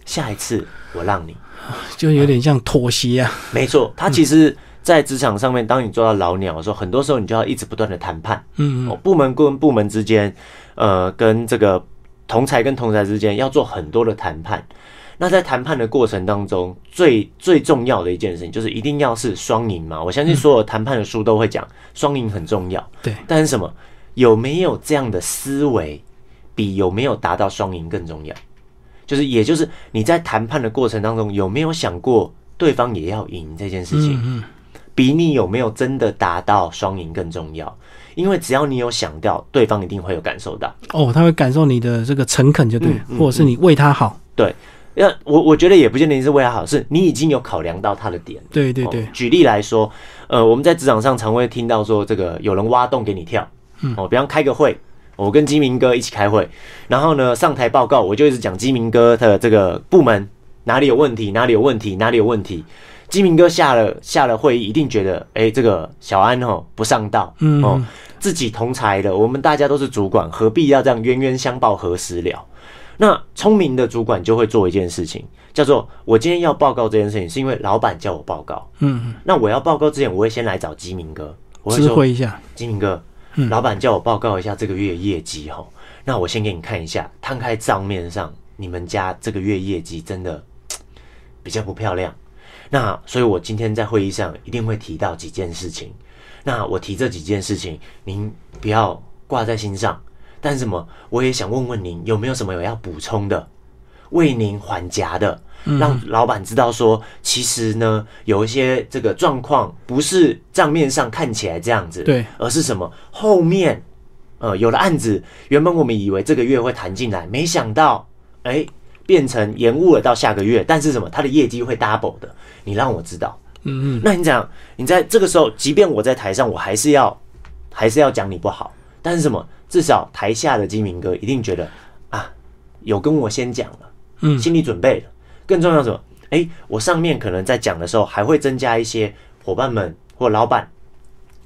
下一次我让你，就有点像妥协啊。没错，他其实。在职场上面，当你做到老鸟的时候，很多时候你就要一直不断的谈判。嗯，部门跟部门之间，呃，跟这个同才跟同才之间要做很多的谈判。那在谈判的过程当中，最最重要的一件事情就是一定要是双赢嘛。我相信所有谈判的书都会讲双赢很重要。对，但是什么有没有这样的思维，比有没有达到双赢更重要？就是也就是你在谈判的过程当中有没有想过对方也要赢这件事情？嗯比你有没有真的达到双赢更重要。因为只要你有想到，对方一定会有感受到。哦，他会感受你的这个诚恳，就对了，嗯嗯或者是你为他好。对，那我我觉得也不见得是为他好，是你已经有考量到他的点。对对对哦，举例来说，呃，我们在职场上常会听到说，这个有人挖洞给你跳，嗯哦，比方开个会，我跟基明哥一起开会，然后呢上台报告，我就一直讲基明哥的这个部门哪里有问题，哪里有问题，哪里有问题。基明哥下了下了会议，一定觉得，哎、这个小安哦不上道，嗯哦，自己同才的，我们大家都是主管，何必要这样冤冤相报何时了？那聪明的主管就会做一件事情，叫做我今天要报告这件事情，是因为老板叫我报告。嗯，那我要报告之前，我会先来找基明哥，我会知说一下。基明哥，老板叫我报告一下这个月业绩哈。那我先给你看一下，摊开账面上，你们家这个月业绩真的比较不漂亮。那所以，我今天在会议上一定会提到几件事情。那我提这几件事情，您不要挂在心上。但是什么，我也想问问您有没有什么有要补充的，为您缓颊的，让老板知道说，其实呢有一些这个状况不是账面上看起来这样子，对，而是什么后面呃有了案子，原本我们以为这个月会谈进来，没想到哎、变成延误了到下个月，但是什么它的业绩会 double 的，你让我知道。嗯嗯，那你讲，你在这个时候，即便我在台上，我还是要还是要讲你不好，但是什么？至少台下的金明哥一定觉得啊，有跟我先讲了，嗯心理准备了。更重要什么？哎、我上面可能在讲的时候，还会增加一些伙伴们或老板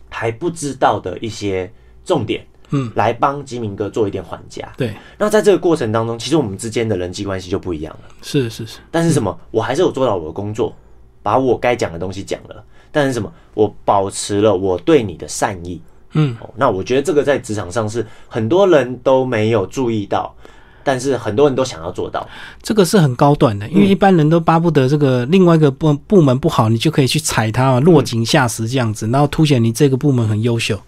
还不知道的一些重点，嗯，来帮吉明哥做一点缓夹。对，那在这个过程当中，其实我们之间的人际关系就不一样了。是是是，但是什么？我还是有做到我的工作，把我该讲的东西讲了。但是什么？我保持了我对你的善意。嗯，哦，那我觉得这个在职场上是很多人都没有注意到，但是很多人都想要做到。这个是很高端的，因为一般人都巴不得这个另外一个部部门不好，你就可以去踩它，落井下石这样子，然后凸显你这个部门很优秀。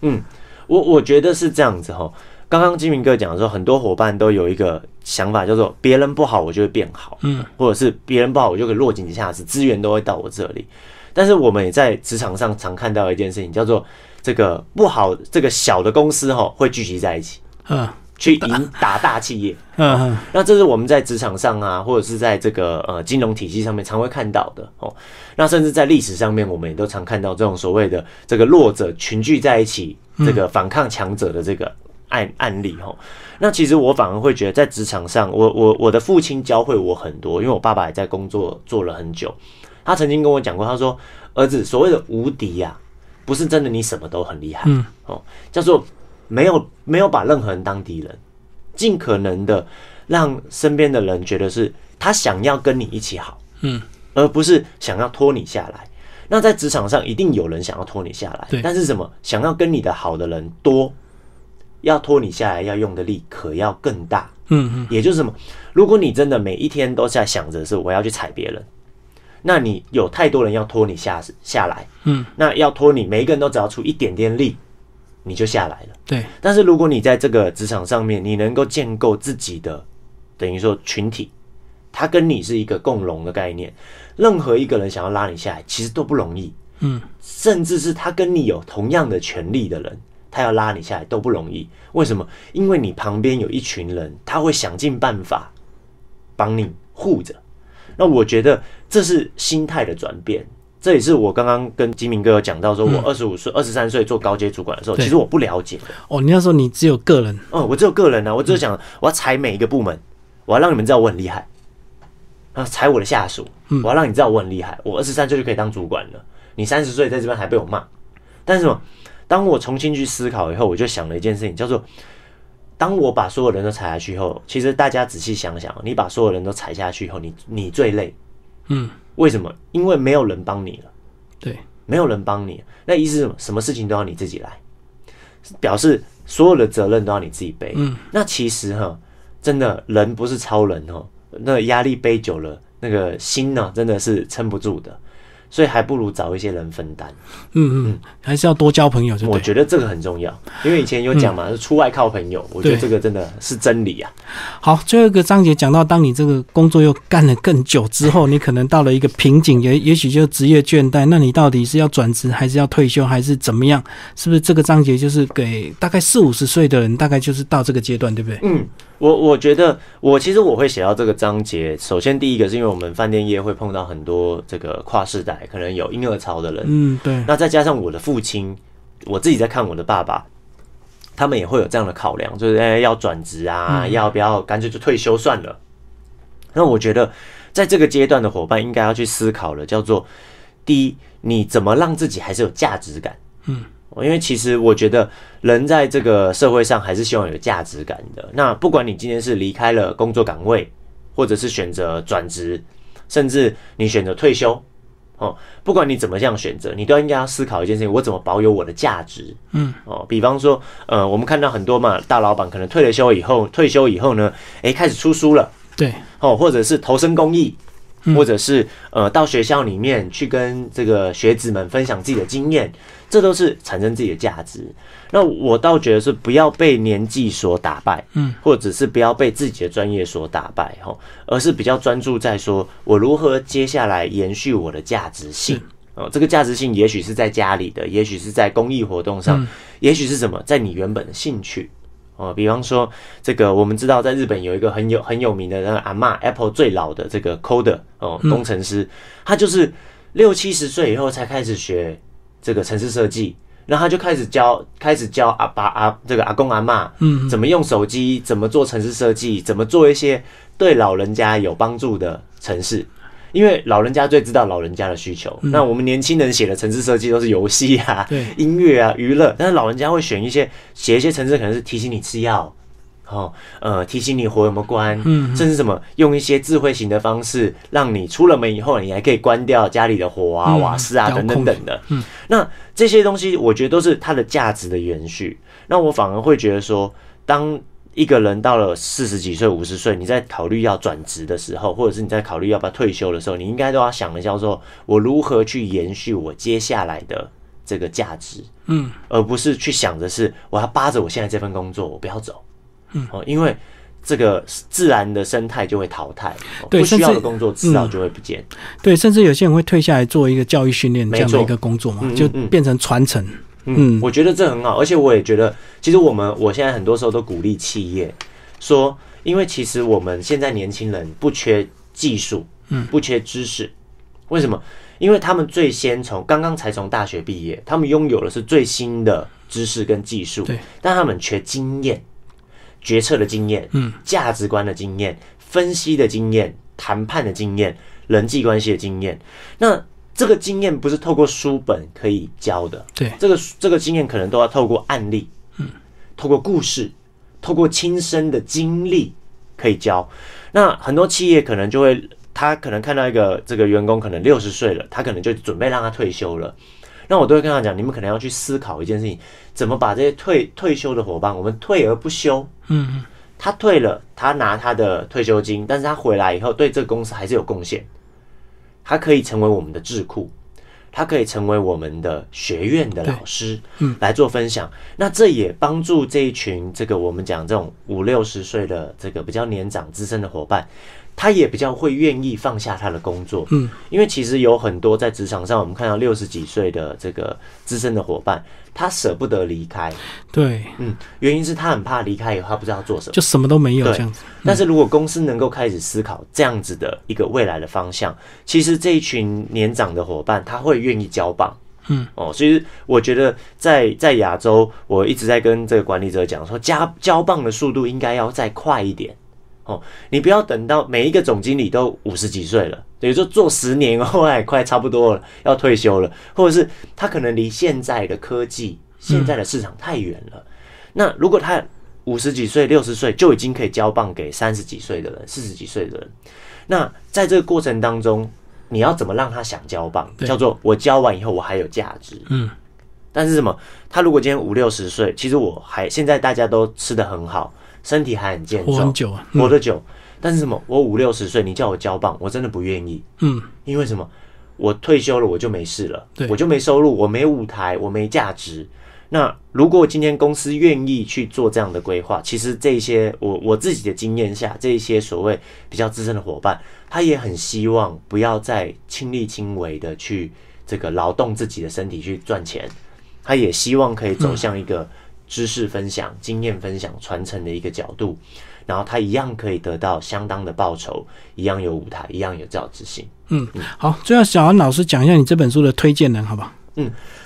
我我觉得是这样子哈。刚刚金明哥讲的时候，很多伙伴都有一个想法，叫做别人不好，我就会变好，嗯，或者是别人不好，我就可以落井下石，资源都会到我这里。但是我们也在职场上常看到一件事情，叫做这个不好，这个小的公司哈会聚集在一起，嗯去赢打大企业。嗯嗯，那这是我们在职场上啊，或者是在这个呃金融体系上面常会看到的哦。那甚至在历史上面，我们也都常看到这种所谓的这个弱者群聚在一起，这个反抗强者的这个案案例哦。那其实我反而会觉得，在职场上，我我我的父亲教会我很多，因为我爸爸也在工作做了很久。他曾经跟我讲过，他说：“儿子，所谓的无敌呀、不是真的你什么都很厉害，嗯哦，叫做没有没有把任何人当敌人，尽可能的让身边的人觉得是他想要跟你一起好，嗯，而不是想要拖你下来。那在职场上一定有人想要拖你下来对，但是什么想要跟你的好的人多，要拖你下来要用的力可要更大。嗯嗯，也就是什么？如果你真的每一天都在想着是我要去踩别人，那你有太多人要拖你下下来，嗯，那要拖你，每一个人都只要出一点点力，你就下来了。对，但是如果你在这个职场上面，你能够建构自己的等于说群体，它跟你是一个共荣的概念，任何一个人想要拉你下来，其实都不容易。嗯，甚至是他跟你有同样的权利的人，他要拉你下来都不容易。为什么？因为你旁边有一群人，他会想尽办法帮你护着。那我觉得这是心态的转变。这也是我刚刚跟金明哥有讲到，说我二十五岁、二十三岁做高阶主管的时候，其实我不了解的。哦，你那时候你只有个人，哦，我只有个人啊，我只有想我要踩每一个部门，我要让你们知道我很厉害。啊，踩我的下属，我要让你知道我很厉害。我二十三岁就可以当主管了，你三十岁在这边还被我骂。但是什么？当我重新去思考以后，我就想了一件事情，叫做：当我把所有人都踩下去以后，其实大家仔细想想，你把所有人都踩下去以后，你你最累。嗯，为什么？因为没有人帮你了。对，没有人帮你，那意思是什么？什么事情都要你自己来，表示所有的责任都要你自己背。嗯，那其实哈，真的人不是超人哦，那个压力背久了，那个心呢真的是撑不住的。所以还不如找一些人分担。嗯嗯，还是要多交朋友，就我觉得这个很重要，因为以前有讲嘛，是出外靠朋友，我觉得这个真的是真理啊。好，最后一个章节讲到，当你这个工作又干了更久之后，你可能到了一个瓶颈，也也许就职业倦怠，那你到底是要转职，还是要退休，还是怎么样？是不是这个章节就是给大概四五十岁的人，大概就是到这个阶段，对不对？嗯。我我觉得，我其实我会写到这个章节。首先，第一个是因为我们饭店业会碰到很多这个跨世代，可能有婴儿潮的人，嗯，对。那再加上我的父亲，我自己在看我的爸爸，他们也会有这样的考量，就是哎要转职啊，要不要干脆就退休算了。那我觉得，在这个阶段的伙伴应该要去思考了，叫做第一，你怎么让自己还是有价值感？嗯。因为其实我觉得人在这个社会上还是希望有价值感的。那不管你今天是离开了工作岗位，或者是选择转职，甚至你选择退休，哦，不管你怎么样选择，你都应该要思考一件事情：我怎么保有我的价值？嗯，哦，比方说，呃，我们看到很多嘛，大老板可能退了休以后，退休以后呢，诶，开始出书了，对，哦，或者是投身公益，或者是呃，到学校里面去跟这个学子们分享自己的经验。这都是产生自己的价值。那我倒觉得是不要被年纪所打败，嗯，或者是不要被自己的专业所打败，哈，而是比较专注在说我如何接下来延续我的价值性。哦，这个价值性也许是在家里的，也许是在公益活动上，也许是什么，在你原本的兴趣。哦，比方说这个，我们知道在日本有一个很有很有名的那个阿妈，Apple 最老的这个 Coder 哦，工程师，他就是六七十岁以后才开始学。这个城市设计，然后他就开始教，开始教阿爸阿这个阿公阿妈，嗯，怎么用手机，怎么做城市设计，怎么做一些对老人家有帮助的城市，因为老人家最知道老人家的需求。那我们年轻人写的城市设计都是游戏啊、音乐啊、娱乐，但是老人家会选一些写一些城市，可能是提醒你吃药。哦，呃，提醒你火有没有关，嗯，甚至什么用一些智慧型的方式，让你出了门以后，你还可以关掉家里的火啊、瓦斯啊等等等的。嗯，那这些东西，我觉得都是它的价值的延续。那我反而会觉得说，当一个人到了四十几岁、五十岁，你在考虑要转职的时候，或者是你在考虑要不要退休的时候，你应该都要想的叫做我如何去延续我接下来的这个价值，嗯，而不是去想着是我要扒着我现在这份工作，我不要走。嗯哦，因为这个自然的生态就会淘汰，不需要的工作迟早就会不见。对，甚至有些人会退下来做一个教育训练这样的一个工作嘛，就变成传承。嗯，我觉得这很好，而且我也觉得，其实我们我现在很多时候都鼓励企业说，因为其实我们现在年轻人不缺技术，嗯，不缺知识，为什么？因为他们最先从刚刚才从大学毕业，他们拥有的是最新的知识跟技术，对，但他们缺经验。决策的经验，嗯，价值观的经验，分析的经验，谈判的经验，人际关系的经验。那这个经验不是透过书本可以教的，对，这个这个经验可能都要透过案例，嗯，透过故事，透过亲身的经历可以教。那很多企业可能就会，他可能看到一个这个员工可能六十岁了，他可能就准备让他退休了。那我都会跟他讲，你们可能要去思考一件事情，怎么把这些退退休的伙伴，我们退而不休。嗯，他退了，他拿他的退休金，但是他回来以后，对这个公司还是有贡献。他可以成为我们的智库，他可以成为我们的学院的老师，嗯，来做分享。那这也帮助这一群这个我们讲这种五六十岁的这个比较年长资深的伙伴。他也比较会愿意放下他的工作，嗯，因为其实有很多在职场上，我们看到六十几岁的这个资深的伙伴，他舍不得离开，对，嗯，原因是他很怕离开以后他不知道做什么，就什么都没有这样子。但是如果公司能够开始思考这样子的一个未来的方向，其实这一群年长的伙伴他会愿意交棒，嗯，哦，所以我觉得在在亚洲，我一直在跟这个管理者讲说，加交棒的速度应该要再快一点。哦，你不要等到每一个总经理都五十几岁了，等于说做十年 后来快差不多了，要退休了，或者是他可能离现在的科技、现在的市场太远了。那如果他五十几岁、六十岁就已经可以交棒给三十几岁的人、四十几岁的人，那在这个过程当中，你要怎么让他想交棒？叫做我交完以后我还有价值。嗯，但是什么？他如果今天五六十岁，其实我还现在大家都吃的很好。身体还很健活很壮，久啊，活得久。但是什么？我五六十岁，你叫我交棒，我真的不愿意，嗯，因为什么？我退休了，我就没事了对，我就没收入，我没舞台，我没价值。那如果今天公司愿意去做这样的规划，其实这一些我我自己的经验下，这一些所谓比较资深的伙伴，他也很希望不要再亲力亲为的去这个劳动自己的身体去赚钱，他也希望可以走向一个知识分享、经验分享、传承的一个角度，然后他一样可以得到相当的报酬，一样有舞台，一样有教职性。好，最后小安老师讲一下你这本书的推荐人，好不好？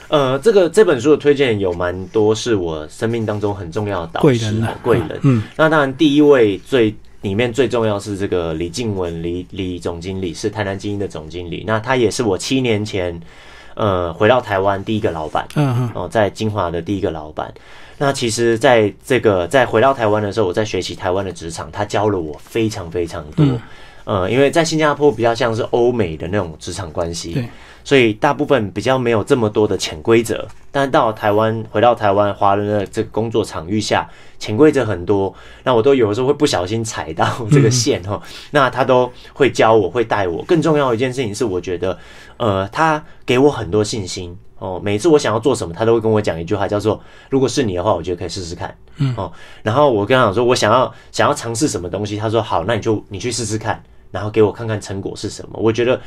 呃，这个这本书的推荐有蛮多是我生命当中很重要的导师贵人啊哦贵人。嗯，那当然第一位最里面最重要是这个李静文李李总经理，是台南精英的总经理。那他也是我七年前呃回到台湾第一个老板。嗯嗯哦，在金华的第一个老板。那其实，在这个在回到台湾的时候，我在学习台湾的职场，他教了我非常非常多。嗯呃，因为在新加坡比较像是欧美的那种职场关系对，所以大部分比较没有这么多的潜规则。但到了台湾，回到台湾华人的这个工作场域下，潜规则很多，那我都有的时候会不小心踩到这个线哈。那他都会教我，会带我。更重要的一件事情是，我觉得，呃，他给我很多信心。哦，每次我想要做什么，他都会跟我讲一句话，叫做“如果是你的话，我觉得可以试试看。”嗯，哦，然后我跟他讲说，我想要想要尝试什么东西，他说好，那你就你去试试看，然后给我看看成果是什么。我觉得，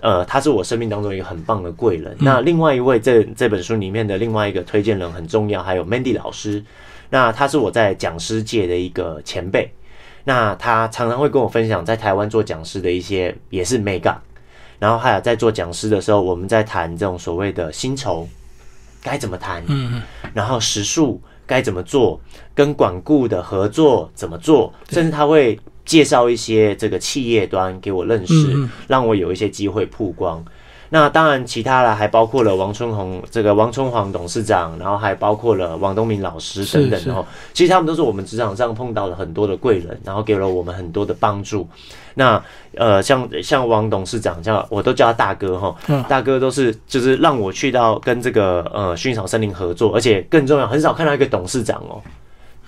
呃，他是我生命当中一个很棒的贵人。那另外一位这这本书里面的另外一个推荐人很重要，还有 Mandy 老师，那他是我在讲师界的一个前辈。那他常常会跟我分享在台湾做讲师的一些也是 mega，然后还有在做讲师的时候，我们在谈这种所谓的薪酬该怎么谈，嗯嗯，然后时数该怎么做，跟管顾的合作怎么做，甚至他会介绍一些这个企业端给我认识，让我有一些机会曝光。那当然，其他的还包括了王春红这个王春煌董事长，然后还包括了王东明老师等等的哦。其实他们都是我们职场上碰到了很多的贵人，然后给了我们很多的帮助。那呃，像像王董事长，叫我都叫他大哥哈，嗯。大哥都是就是让我去到跟这个呃薰衣草森林合作，而且更重要，很少看到一个董事长哦，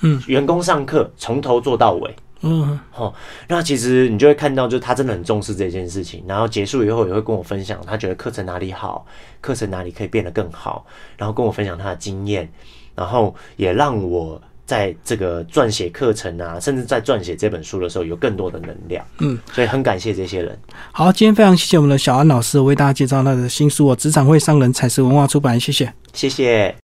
嗯，员工上课从头做到尾。嗯。哦，那其实你就会看到，就是他真的很重视这件事情，然后结束以后也会跟我分享，他觉得课程哪里好，课程哪里可以变得更好，然后跟我分享他的经验，然后也让我在这个撰写课程啊，甚至在撰写这本书的时候有更多的能量，嗯，所以很感谢这些人。好，今天非常谢谢我们的小安老师为大家介绍他的新书哦，《职场会伤人》，彩石文化出版，谢谢。谢谢。